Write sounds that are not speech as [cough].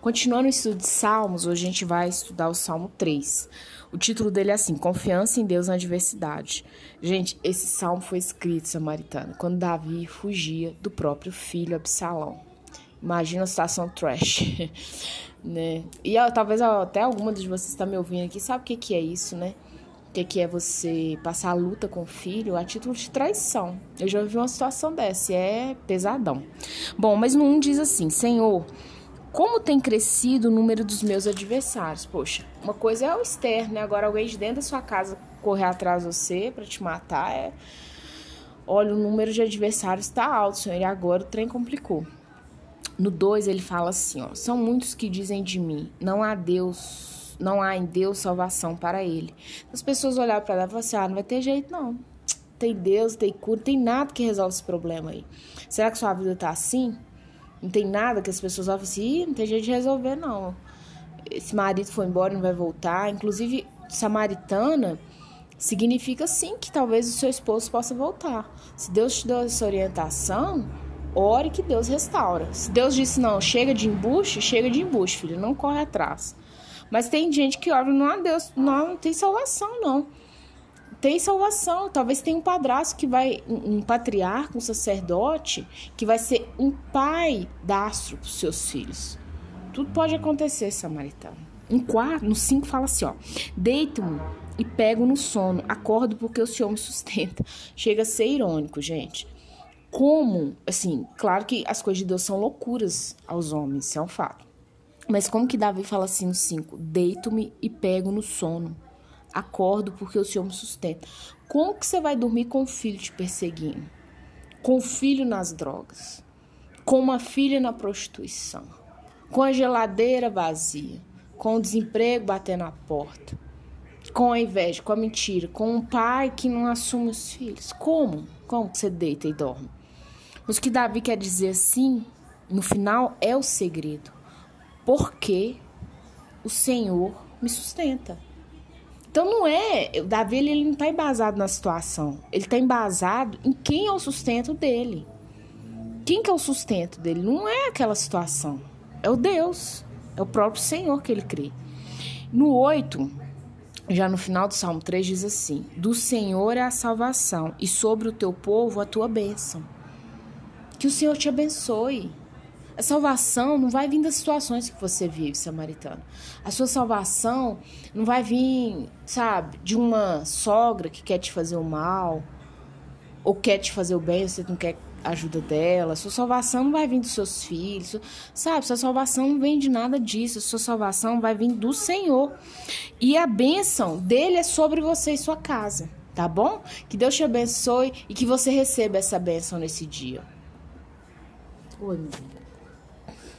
Continuando o estudo de Salmos, hoje a gente vai estudar o Salmo 3. O título dele é assim: Confiança em Deus na adversidade. Gente, esse salmo foi escrito, samaritano, quando Davi fugia do próprio filho Absalão. Imagina a situação trash, [laughs] né? E ó, talvez ó, até alguma de vocês está me ouvindo aqui, sabe o que, que é isso, né? O que, que é você passar a luta com o filho a título de traição. Eu já vivi uma situação dessa e é pesadão. Bom, mas no 1 diz assim: Senhor como tem crescido o número dos meus adversários? Poxa, uma coisa é o externo, né? Agora alguém de dentro da sua casa correr atrás de você para te matar é. Olha, o número de adversários está alto, senhor, e agora o trem complicou. No 2 ele fala assim, ó: São muitos que dizem de mim, não há Deus, não há em Deus salvação para ele. As pessoas olham para ela e falam assim: "Ah, não vai ter jeito não. Tem Deus, tem cura, tem nada que resolve esse problema aí. Será que sua vida tá assim?" Não tem nada que as pessoas falam assim, não tem jeito de resolver, não. Esse marido foi embora, não vai voltar. Inclusive, samaritana significa sim que talvez o seu esposo possa voltar. Se Deus te deu essa orientação, ore que Deus restaura. Se Deus disse não, chega de embuste, chega de embuste, filho, não corre atrás. Mas tem gente que ora, não há Deus, não, não tem salvação, não tem salvação. Talvez tenha um padrasto que vai, um patriarca, um sacerdote, que vai ser um pai dastro para os seus filhos. Tudo pode acontecer, samaritano. No cinco fala assim, ó. Deito-me e pego no sono, acordo porque o Senhor me sustenta. Chega a ser irônico, gente. Como, assim, claro que as coisas de Deus são loucuras aos homens, isso é um fato. Mas como que Davi fala assim no 5? Deito-me e pego no sono acordo porque o Senhor me sustenta. Como que você vai dormir com o filho te perseguindo? Com o filho nas drogas? Com uma filha na prostituição? Com a geladeira vazia? Com o desemprego batendo na porta? Com a inveja, com a mentira? Com um pai que não assume os filhos? Como? Como você deita e dorme? Mas o que Davi quer dizer assim, no final, é o segredo. Porque o Senhor me sustenta. Então não é, o Davi ele não está embasado na situação, ele está embasado em quem é o sustento dele. Quem que é o sustento dele? Não é aquela situação, é o Deus, é o próprio Senhor que ele crê. No 8, já no final do Salmo 3 diz assim: Do Senhor é a salvação e sobre o teu povo a tua bênção. Que o Senhor te abençoe. A salvação não vai vir das situações que você vive, samaritano. A sua salvação não vai vir, sabe, de uma sogra que quer te fazer o mal ou quer te fazer o bem, você não quer a ajuda dela. A sua salvação não vai vir dos seus filhos, sabe? Sua salvação não vem de nada disso. A sua salvação vai vir do Senhor. E a bênção dele é sobre você e sua casa, tá bom? Que Deus te abençoe e que você receba essa bênção nesse dia. Oi, meu Deus.